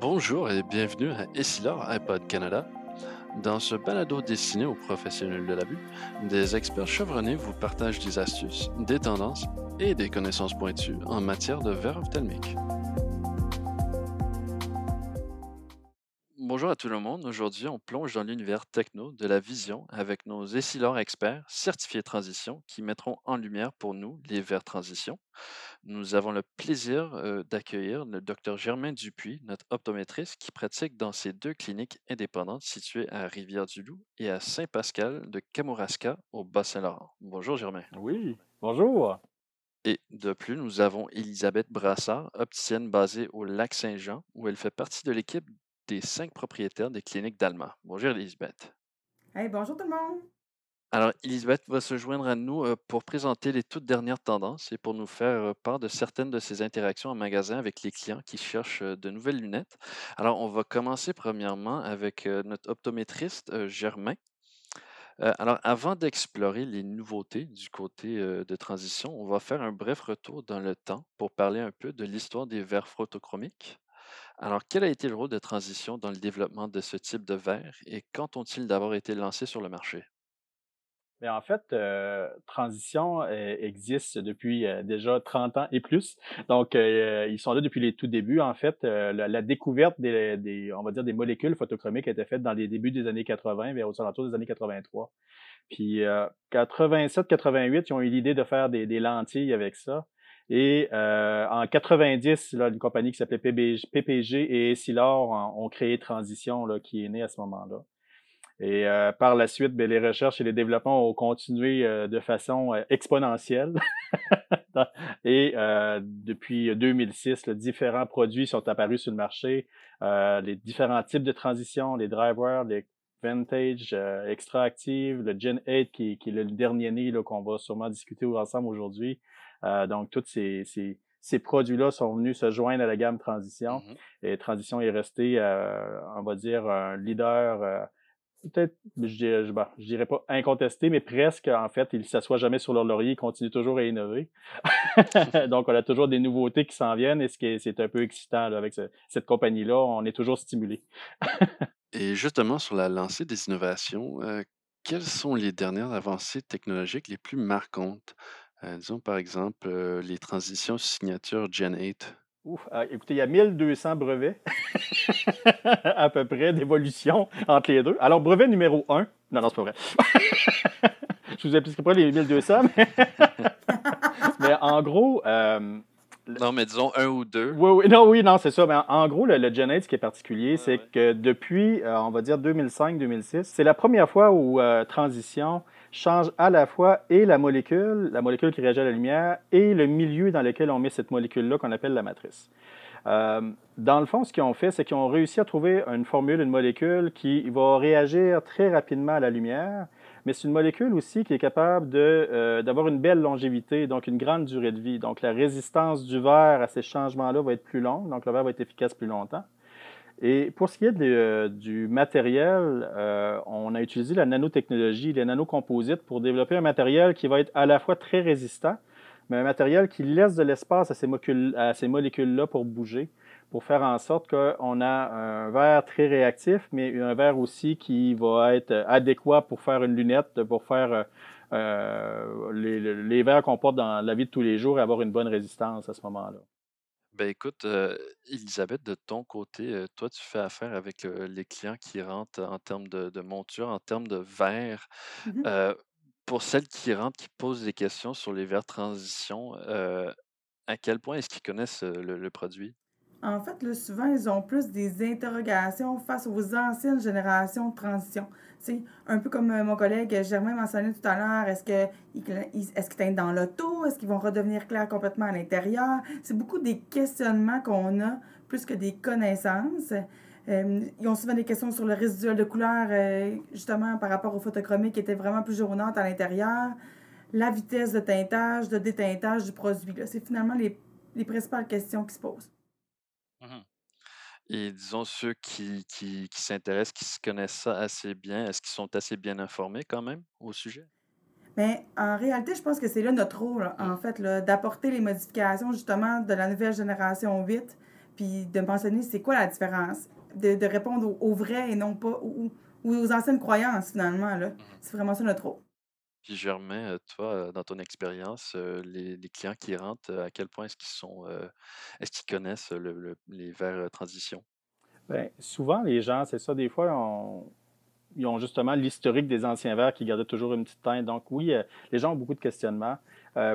Bonjour et bienvenue à Essilor iPod Canada. Dans ce balado destiné aux professionnels de la vue, des experts chevronnés vous partagent des astuces, des tendances et des connaissances pointues en matière de verre ophtalmique. Bonjour à tout le monde. Aujourd'hui, on plonge dans l'univers techno de la vision avec nos Essilor experts certifiés transition qui mettront en lumière pour nous les verres transition. Nous avons le plaisir euh, d'accueillir le Dr Germain Dupuis, notre optométriste, qui pratique dans ces deux cliniques indépendantes situées à Rivière-du-Loup et à Saint-Pascal de Kamouraska au Bas-Saint-Laurent. Bonjour Germain. Oui, bonjour. Et de plus, nous avons Elisabeth Brassard, opticienne basée au Lac-Saint-Jean, où elle fait partie de l'équipe des cinq propriétaires des cliniques d'Alma. Bonjour Elisabeth. Hey, bonjour tout le monde. Alors, Elisabeth va se joindre à nous euh, pour présenter les toutes dernières tendances et pour nous faire euh, part de certaines de ses interactions en magasin avec les clients qui cherchent euh, de nouvelles lunettes. Alors, on va commencer premièrement avec notre optométriste Germain. alors, avant d'explorer les nouveautés du côté de transition, on va faire un bref retour dans le temps pour parler un peu de l'histoire des verres photochromiques. Alors, quel a été le rôle de transition dans le développement de ce type de verre et quand ont-ils d'abord été lancés sur le marché? Mais en fait, euh, Transition euh, existe depuis euh, déjà 30 ans et plus. Donc, ils sont là depuis les tout débuts. En fait, la, découverte des, molécules photochromiques a été faite dans les débuts des années 80, vers aux alentours des années 83. Puis, 87-88, ils ont eu l'idée de faire des, lentilles avec ça. Et en 90, là, une compagnie qui s'appelait PPG et Essilor ont, créé Transition, là, qui est née à ce moment-là. Et euh, par la suite, ben, les recherches et les développements ont continué euh, de façon euh, exponentielle. et depuis 2006, différents produits sont apparus sur le marché. les différents types de transitions, les drivers, les Vintage, Extra Active, le Gen 8 qui, qui est le dernier né qu'on va sûrement discuter ensemble aujourd'hui. Donc, tous ces, ces, ces produits-là sont venus se joindre à la gamme Transition. Mm-hmm. Et Transition est resté, on va dire, un leader peut-être, je dirais, je, je dirais pas incontesté, mais presque, en fait, ils ne s'assoient jamais sur leur laurier, ils continuent toujours à innover. Donc, on a toujours des nouveautés qui s'en viennent et ce c'est un peu excitant avec cette compagnie-là, on est toujours stimulé. et justement, sur la lancée des innovations, euh, quelles sont les dernières avancées technologiques les plus marquantes? Euh, disons par exemple euh, les transitions signature Gen 8. Ouf, ah, écoutez, il y a 1200 brevets à peu près d'évolution entre les deux. Alors, brevet numéro 1. Non, non, c'est pas vrai. Je vous expliquerai pas les 1200, mais, mais en gros. Euh, non, mais disons un ou deux. Oui, oui, non, oui, non, c'est ça. Mais en, gros, le, le Gen ce qui est particulier, c'est que depuis, euh, on va dire 2005-2006, c'est la première fois où euh, Transition change à la fois et la molécule, la molécule qui réagit à la lumière, et le milieu dans lequel on met cette molécule-là qu'on appelle la matrice. Euh, dans le fond, ce qu'ils ont fait, c'est qu'ils ont réussi à trouver une formule, une molécule qui va réagir très rapidement à la lumière, mais c'est une molécule aussi qui est capable euh, d'avoir une belle longévité, donc une grande durée de vie. Donc la résistance du verre à ces changements-là va être plus longue, donc le verre va être efficace plus longtemps. Et pour ce qui est euh, du matériel, euh, on a utilisé la nanotechnologie, les nanocomposites pour développer un matériel qui va être à la fois très résistant, mais un matériel qui laisse de l'espace à ces, molécules-là pour bouger, pour faire en sorte qu'on a un verre très réactif, mais un verre aussi qui va être adéquat pour faire une lunette, pour faire euh, les, les verres qu'on porte dans la vie de tous les jours et avoir une bonne résistance à ce moment-là. Ben écoute, Elisabeth, de ton côté, toi, tu fais affaire avec les clients qui rentrent en termes de, monture, en termes de verre. Mmh pour celles qui rentrent, qui posent des questions sur les verres transition, à quel point est-ce qu'ils connaissent le produit? En fait, là, souvent, ils ont plus des interrogations face aux anciennes générations de transition. C'est un peu comme euh, mon collègue Germain mentionné tout à l'heure, est-ce qu'ils est dans l'auto? Est-ce qu'ils vont redevenir clairs complètement à l'intérieur? C'est beaucoup des questionnements qu'on a plus que des connaissances. Euh, ils ont souvent des questions sur le résiduel de couleur, euh, justement par rapport au photochromique qui était vraiment plus jaunâtre à l'intérieur, la vitesse de teintage, de déteintage du produit. C'est finalement les, les principales questions qui se posent. Mmh Et disons, ceux qui, qui, s'intéressent, qui se connaissent ça assez bien, est-ce qu'ils sont assez bien informés quand même au sujet? Mais en réalité, je pense que c'est là notre rôle, en fait, d'apporter les modifications justement de la nouvelle génération 8, puis de mentionner c'est quoi la différence, de, de répondre aux, vrais et non pas aux, aux anciennes croyances, finalement. Mm-hmm. C'est vraiment ça notre rôle. Puis Germain, toi, dans ton expérience, les, clients qui rentrent, à quel point est-ce qu'ils sont, est-ce qu'ils connaissent le, les verres transition? Bien, souvent, les gens, c'est ça, des fois, ils ont justement l'historique des anciens verres qui gardaient toujours une petite teinte. Donc oui, les gens ont beaucoup de questionnements.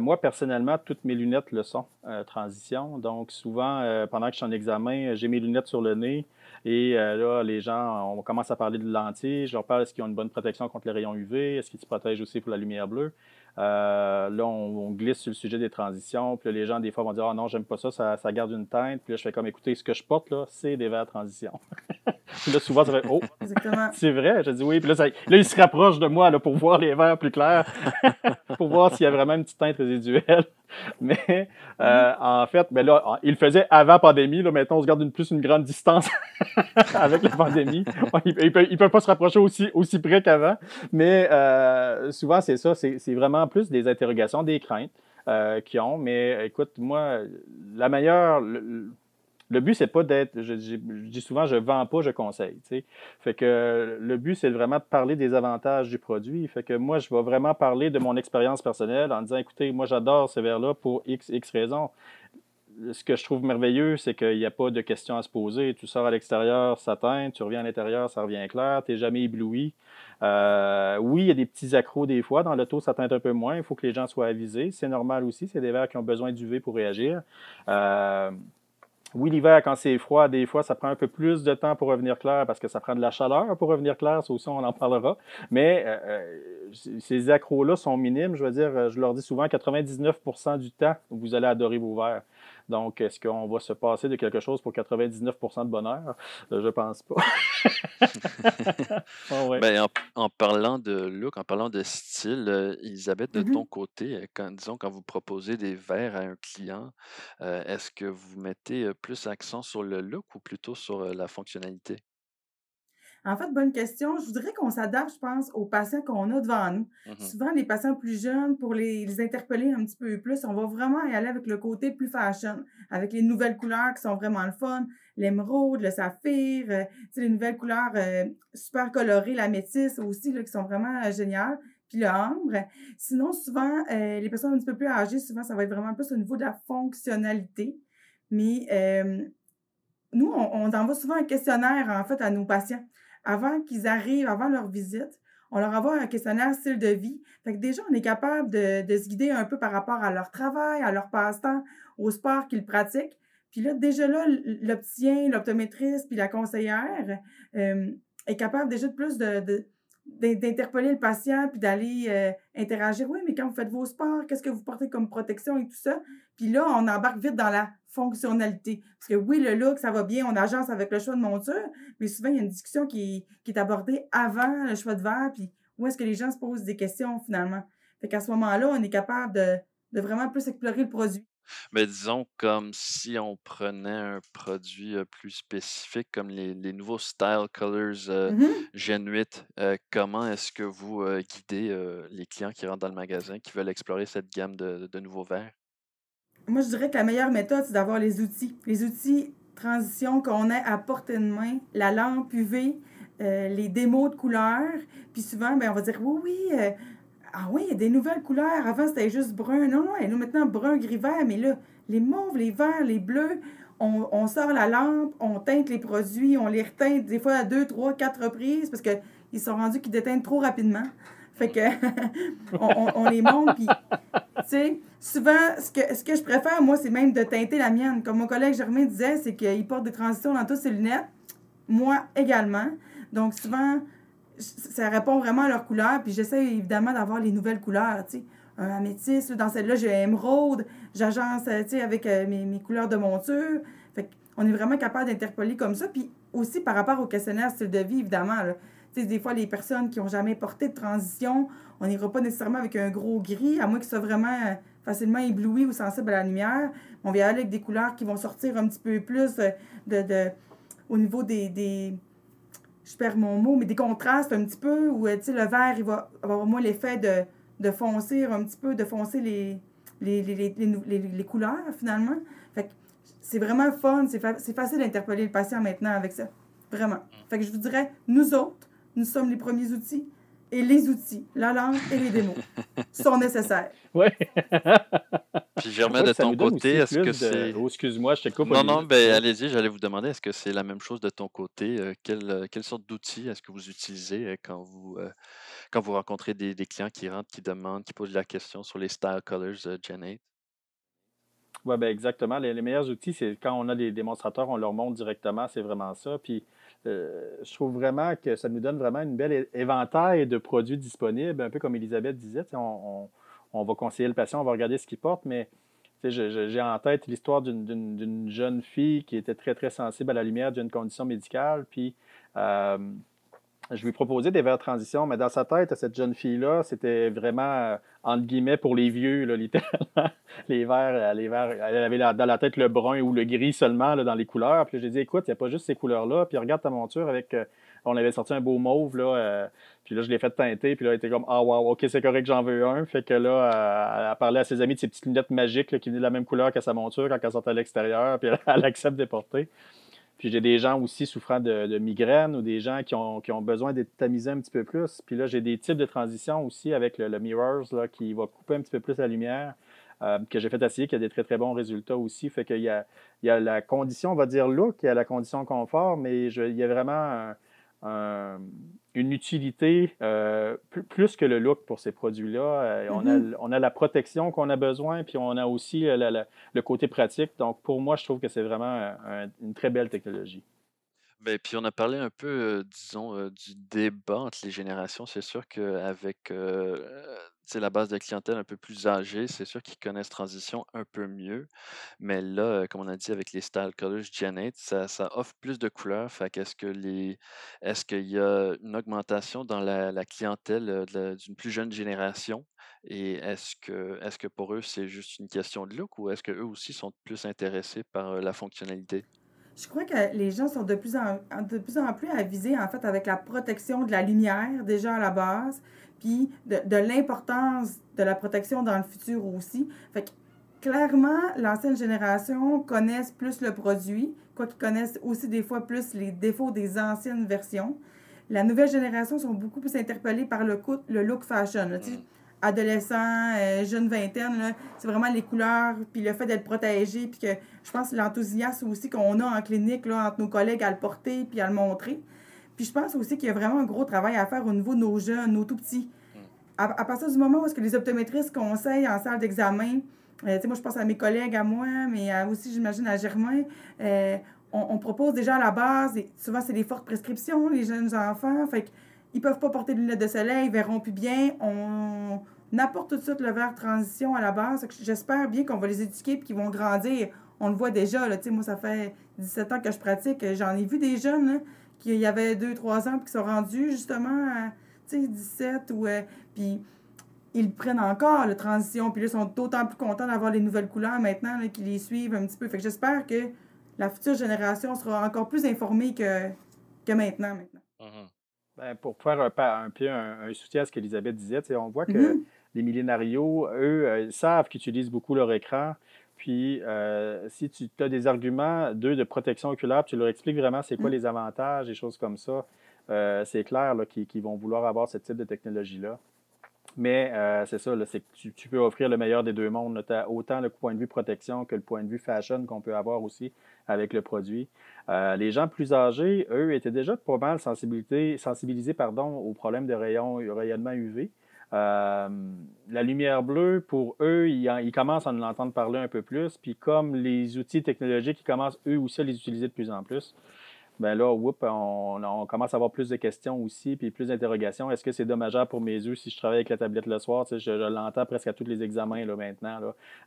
moi, personnellement, toutes mes lunettes le sont, transition. Donc souvent, pendant que je suis en examen, j'ai mes lunettes sur le nez. Et euh, là, les gens, on commence à parler de lentilles. Je leur parle, est-ce qu'ils ont une bonne protection contre les rayons UV? Est-ce qu'ils se protègent aussi pour la lumière bleue? Euh, là, on, glisse sur le sujet des transitions. Puis les gens, des fois, vont dire Ah non, j'aime pas ça, ça, garde une teinte. Puis là, je fais comme écoutez, ce que je porte, là, c'est des verres transition. puis là, souvent, ça fait Oh, c'est vrai. Je dis oui. Puis là, ça, là, ils se rapprochent de moi là, pour voir les verres plus clairs, pour voir s'il y a vraiment une petite teinte résiduelle. Mais euh, en fait, ben là, il le faisait avant pandémie. Là, maintenant, on se garde une, plus une grande distance avec la pandémie. Ils ne peuvent, pas se rapprocher aussi, aussi près qu'avant. Mais euh, souvent, c'est ça. C'est vraiment plus des interrogations, des craintes euh, qu'ils ont. Mais écoute, moi, la meilleure, le but, c'est pas d'être. Je, dis souvent, je vends pas, je conseille. Fait que le but, c'est vraiment de parler des avantages du produit. Fait que moi, je vais vraiment parler de mon expérience personnelle en disant écoutez, moi, j'adore ce verre-là pour X, X raisons. Ce que je trouve merveilleux, c'est qu'il n'y a pas de questions à se poser. Tu sors à l'extérieur, ça teint, tu reviens à l'intérieur, ça revient clair, tu n'es jamais ébloui. Euh, oui, il y a des petits accros des fois. Dans l'auto, ça teinte un peu moins. Il faut que les gens soient avisés. C'est normal aussi. C'est des verres qui ont besoin d'UV pour réagir. Euh, oui, l'hiver, quand c'est froid, des fois, ça prend un peu plus de temps pour revenir clair parce que ça prend de la chaleur pour revenir clair. Ça aussi, on en parlera. Mais euh, ces accros-là sont minimes. Je veux dire, je leur dis souvent 99 du temps, vous allez adorer vos verres. Donc, est-ce qu'on va se passer de quelque chose pour 99% de bonheur? Euh, je pense pas. Ah ben, en, parlant de look, en parlant de style, euh, Elisabeth, de mm-hmm. ton côté, euh, quand, disons, quand vous proposez des verres à un client, est-ce que vous mettez plus accent sur le look ou plutôt sur la fonctionnalité? En fait, bonne question. Je voudrais qu'on s'adapte, je pense, aux patients qu'on a devant nous. Mmh Souvent, les patients plus jeunes, pour les, interpeller un petit peu plus, on va vraiment y aller avec le côté plus fashion, avec les nouvelles couleurs qui sont vraiment le fun, l'émeraude, le saphir, euh, les nouvelles couleurs euh, super colorées, la métisse aussi, là, qui sont vraiment euh, géniales puis le ambre. Sinon, souvent, les personnes un petit peu plus âgées, souvent, ça va être vraiment plus au niveau de la fonctionnalité. Mais nous, on, on, envoie souvent un questionnaire, en fait, à nos patients avant qu'ils arrivent, avant leur visite, on leur envoie un questionnaire style de vie. Fait que déjà, on est capable de, se guider un peu par rapport à leur travail, à leur passe-temps, au sport qu'ils pratiquent. Puis là, déjà là, l'opticien, l'optométriste, puis la conseillère euh, est capable déjà de plus de, d'interpeller le patient puis d'aller euh, interagir. Oui, mais quand vous faites vos sports, qu'est-ce que vous portez comme protection et tout ça? Puis là, on embarque vite dans la fonctionnalité. Parce que oui, le look, ça va bien, on agence avec le choix de monture, mais souvent, il y a une discussion qui, est abordée avant le choix de verre, puis où est-ce que les gens se posent des questions finalement. Fait qu'à ce moment-là, on est capable de, de vraiment plus explorer le produit. Mais disons comme si on prenait un produit, plus spécifique comme les les nouveaux Style Colors, mmh Gen 8, comment est-ce que vous, guidez, les clients qui rentrent dans le magasin, qui veulent explorer cette gamme de de nouveaux verres? Moi, je dirais que la meilleure méthode, c'est d'avoir les outils. Les outils transition qu'on ait à portée de main, la lampe UV, les démos de couleurs. Puis souvent, ben, on va dire: «Oui, oui, ah oui, il y a des nouvelles couleurs. Avant, c'était juste brun. Non, non, et nous, maintenant, brun, gris, vert. Mais là, les mauves, les verts, les bleus, on, sort la lampe, on teinte les produits, on les reteinte des fois à deux, trois, quatre reprises parce qu'ils sont rendus qu'ils déteignent trop rapidement. Fait que on, les monte, puis, tu sais, souvent, ce que, ce que je préfère, moi, c'est même de teinter la mienne. Comme mon collègue Germain disait, c'est qu'il porte des transitions dans toutes ses lunettes. Moi également. Donc, souvent, ça répond vraiment à leur couleur. Puis j'essaie évidemment d'avoir les nouvelles couleurs, tu sais. Un améthyste, dans celle-là, j'ai émeraude. J'agence, tu sais, avec euh, mes, mes, couleurs de monture. Fait on est vraiment capable d'interpeller comme ça. Puis aussi par rapport au questionnaire style de vie, évidemment. Tu sais, des fois, les personnes qui n'ont jamais porté de transition, on n'ira pas nécessairement avec un gros gris, à moins qu'ils soient vraiment euh, facilement éblouis ou sensibles à la lumière. On va aller avec des couleurs qui vont sortir un petit peu plus euh, de, au niveau des je perds mon mot, mais des contrastes un petit peu, où le vert, il va avoir moins l'effet de, de foncer un petit peu, de foncer les, les, les, les, les couleurs finalement. Fait c'est vraiment fun, c'est, facile d'interpeller le patient maintenant avec ça. Vraiment. Mm. Fait que je vous dirais, nous autres, nous sommes les premiers outils et les outils, la langue et les démos sont nécessaires. Oui. Puis Germain, de ton côté, est-ce que c'est. Oh, excuse-moi, je te coupe. Non, non, ben allez-y, j'allais vous demander, est-ce que c'est la même chose de ton côté? Euh, quelle, euh, quelle, sorte d'outils est-ce que vous utilisez euh, quand vous, quand vous rencontrez des, des, clients qui rentrent, qui demandent, qui posent la question sur les style colors Gen 8? Oui, ben exactement. Les, les meilleurs outils, c'est quand on a des démonstrateurs, on leur montre directement, c'est vraiment ça. Puis je trouve vraiment que ça nous donne vraiment une belle éventail de produits disponibles, un peu comme Elisabeth disait. On, on, va conseiller le patient, on va regarder ce qu'il porte, mais j'ai en tête l'histoire d'une jeune fille qui était très, très sensible à la lumière d'une condition médicale. Puis je lui proposais des verres de transition, mais dans sa tête, cette jeune fille-là, c'était vraiment, euh, entre guillemets, pour les vieux, là, littéralement. les verres, euh, les verres, elle avait dans la tête le brun ou le gris seulement là, dans les couleurs. Puis j'ai dit, écoute, il n'y a pas juste ces couleurs-là. Puis regarde ta monture avec. Euh, on avait sorti un beau mauve, là. puis là, je l'ai fait teinter. Puis là, elle était comme, ah, wow, ok, c'est correct, j'en veux un. Fait que là, elle a parlé à ses amis de ses petites lunettes magiques qui venaient de la même couleur que sa monture quand elle sortait à l'extérieur. Puis elle accepte de porter. Puis j'ai des gens aussi souffrant de, de migraines ou des gens qui ont, qui ont besoin d'être tamisés un petit peu plus. Puis là, j'ai des types de transition aussi avec le, Mirrors là, qui va couper un petit peu plus la lumière, euh, que j'ai fait essayer, qui a des très très bons résultats aussi. Fait qu'il y a, il y a la condition, on va dire look, il y a la condition confort, mais je, il y a vraiment une utilité euh, plus, que le look pour ces produits-là. Euh, on, a, mm-hmm. on, a, la protection qu'on a besoin, puis on a aussi euh, le côté pratique. Donc, pour moi, je trouve que c'est vraiment une très belle technologie. Ben, puis on a parlé un peu, disons, du débat entre les générations. C'est sûr qu'avec c'est la base de clientèle un peu plus âgée, c'est sûr qu'ils connaissent Transition un peu mieux. Mais là, comme on a dit avec les Style Colors Janet, ça, offre plus de couleurs. Est-ce qu'il y a une augmentation dans la, clientèle d'une plus jeune génération? Et est-ce que pour eux, c'est juste une question de look ou est-ce qu'eux aussi sont plus intéressés par la fonctionnalité? Je crois que les gens sont de plus en, de plus en plus avisés, en fait, avec la protection de la lumière, déjà à la base puis de, l'importance de la protection dans le futur aussi. Fait que clairement, l'ancienne génération connaissent plus le produit, quoi qu'ils connaissent aussi des fois plus les défauts des anciennes versions. La nouvelle génération sont beaucoup plus interpellés par le, le look fashion. Là, adolescents, euh, jeunes vingtaine, c'est vraiment les couleurs, puis le fait d'être protégé, puis que je pense l'enthousiasme aussi qu'on a en clinique là, entre nos collègues à le porter puis à le montrer. Puis je pense aussi qu'il y a vraiment un gros travail à faire au niveau de nos jeunes, nos tout petits. Mm. À, partir du moment où est-ce que les optométristes conseillent en salle d'examen, euh, moi je pense à mes collègues, à moi, mais aussi j'imagine à Germain, euh, on, propose déjà à la base, et souvent c'est des fortes prescriptions, les jeunes enfants, fait qu'ils peuvent pas porter de lunettes de soleil, ils verront plus bien, on, apporte tout de suite le verre transition à la base. J'espère bien qu'on va les éduquer et qu'ils vont grandir. On le voit déjà, là, moi ça fait 17 ans que je pratique, j'en ai vu des jeunes, là, qu'il y avait 2-3 ans, puis qui sont rendus justement à 17 ou. Euh, puis ils prennent encore la transition, puis là, ils sont d'autant plus contents d'avoir les nouvelles couleurs maintenant, qu'ils les suivent un petit peu. Fait que j'espère que la future génération sera encore plus informée que, que maintenant. maintenant. Mm-hmm. Ben, pour faire un, un peu un, soutien à ce qu'Elisabeth disait, on voit que mm-hmm. les millénarios, eux, euh, savent qu'ils utilisent beaucoup leur écran. Puis, euh, si tu as des arguments, d'eux, de protection oculaire, tu leur expliques vraiment c'est quoi mm. les avantages, des choses comme ça, euh, c'est clair qu'ils vont vouloir avoir ce type de technologie-là. Mais euh, c'est ça, c'est que tu, peux offrir le meilleur des deux mondes. Tu as autant le point de vue protection que le point de vue fashion qu'on peut avoir aussi avec le produit. les gens plus âgés, eux, étaient déjà pas mal sensibilisés pardon, aux problèmes de rayon, rayonnement UV. Euh, la lumière bleue, pour eux, ils, commencent à en entendre parler un peu plus. Puis comme les outils technologiques, ils commencent eux aussi à les utiliser de plus en plus. Ben là, on, commence à avoir plus de questions aussi, puis plus d'interrogations. Est-ce que c'est dommageable pour mes yeux si je travaille avec la tablette le soir? je, l'entends presque à tous les examens là, maintenant.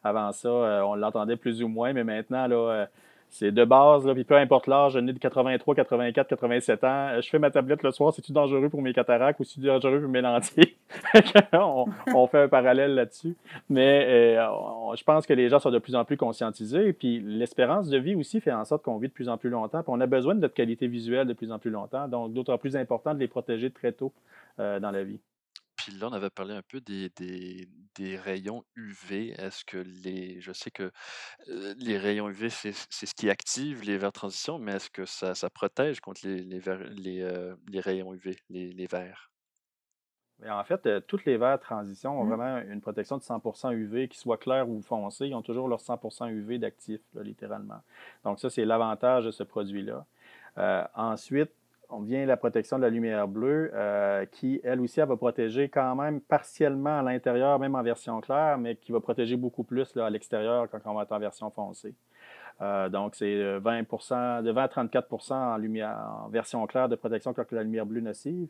Avant ça, euh, on l'entendait plus ou moins, mais maintenant, là, euh, c'est de base, là, puis peu importe l'âge, je n'ai de 83, 84, 87 ans. Euh, je fais ma tablette le soir, c'est-tu dangereux pour mes cataractes ou c'est-tu dangereux pour mes lentilles? on, fait un parallèle là-dessus. Mais euh, je pense que les gens sont de plus en plus conscientisés. Puis l'espérance de vie aussi fait en sorte qu'on vit de plus en plus longtemps. Puis on a besoin de notre qualité visuelle de plus en plus longtemps. Donc, d'autant plus important de les protéger très tôt euh, dans la vie. Puis là, on avait parlé un peu des, des, des rayons UV. Est-ce que les. Je sais que euh, les rayons UV, c'est ce qui active les verres transition, mais est-ce que ça, ça protège contre les, les, les, euh, les rayons UV, les, les verres? Mais en fait, euh, toutes les verres transition ont Mm. vraiment une protection de 100% UV, qu'ils soient clairs ou foncés, ils ont toujours leur 100% UV d'actif, littéralement. Donc ça, c'est l'avantage de ce produit-là. Euh, ensuite, on vient la protection de la lumière bleue, euh, qui, elle aussi, elle va protéger quand même partiellement à l'intérieur, même en version claire, mais qui va protéger beaucoup plus à l'extérieur quand on va être en version foncée. Euh, donc, c'est euh, 20%, de 20 à 34 en, lumière, en version claire de protection contre la lumière bleue nocive.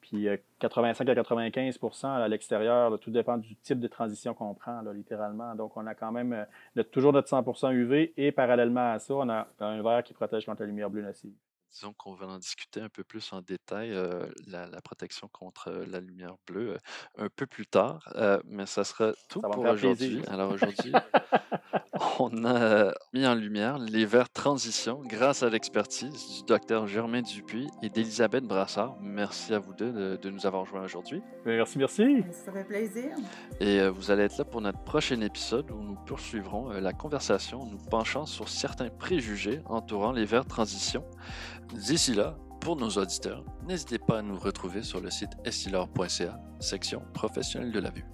Puis euh, 85 à 95% à l'extérieur, tout dépend du type de transition qu'on prend, littéralement. Donc, on a quand même euh, toujours notre 100% UV et parallèlement à ça, on a un verre qui protège contre la lumière bleue nocive. Disons qu'on va en discuter un peu plus en détail, euh, la, la protection contre euh, la lumière bleue, euh, un peu plus tard, euh, mais ça sera tout Ça pour aujourd'hui. Alors aujourd'hui, on a mis en lumière les verres transition grâce à l'expertise du docteur Germain Dupuis et d'Elisabeth Brassard. Merci à vous deux de, de nous avoir rejoints aujourd'hui. Mais Merci, merci. Ça fait plaisir. Et euh, vous allez être là pour notre prochain épisode où nous poursuivrons euh, la conversation en nous penchant sur certains préjugés entourant les verres transition. D'ici là, pour nos auditeurs, n'hésitez pas à nous retrouver sur le site essilor.ca, section professionnelle de la vue.